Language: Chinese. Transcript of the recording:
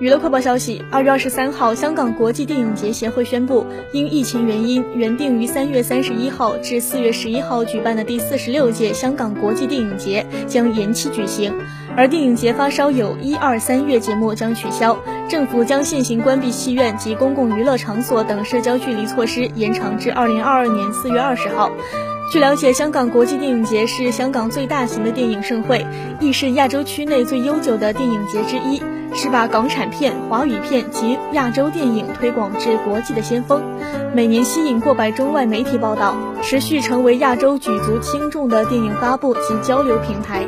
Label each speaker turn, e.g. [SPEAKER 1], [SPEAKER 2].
[SPEAKER 1] 娱乐快报消息：二月二十三号，香港国际电影节协会宣布，因疫情原因，原定于三月三十一号至四月十一号举办的第四十六届香港国际电影节将延期举行，而电影节发烧友一二三月节目将取消。政府将现行关闭戏院及公共娱乐场所等社交距离措施延长至二零二二年四月二十号。据了解，香港国际电影节是香港最大型的电影盛会，亦是亚洲区内最悠久的电影节之一。是把港产片、华语片及亚洲电影推广至国际的先锋，每年吸引过百中外媒体报道，持续成为亚洲举足轻重的电影发布及交流平台。